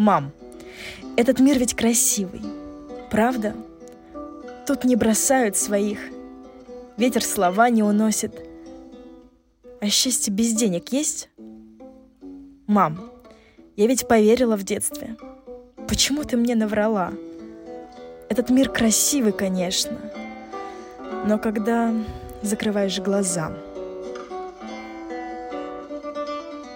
Мам, этот мир ведь красивый, правда? Тут не бросают своих, ветер слова не уносит. А счастье без денег есть? Мам, я ведь поверила в детстве. Почему ты мне наврала? Этот мир красивый, конечно. Но когда закрываешь глаза –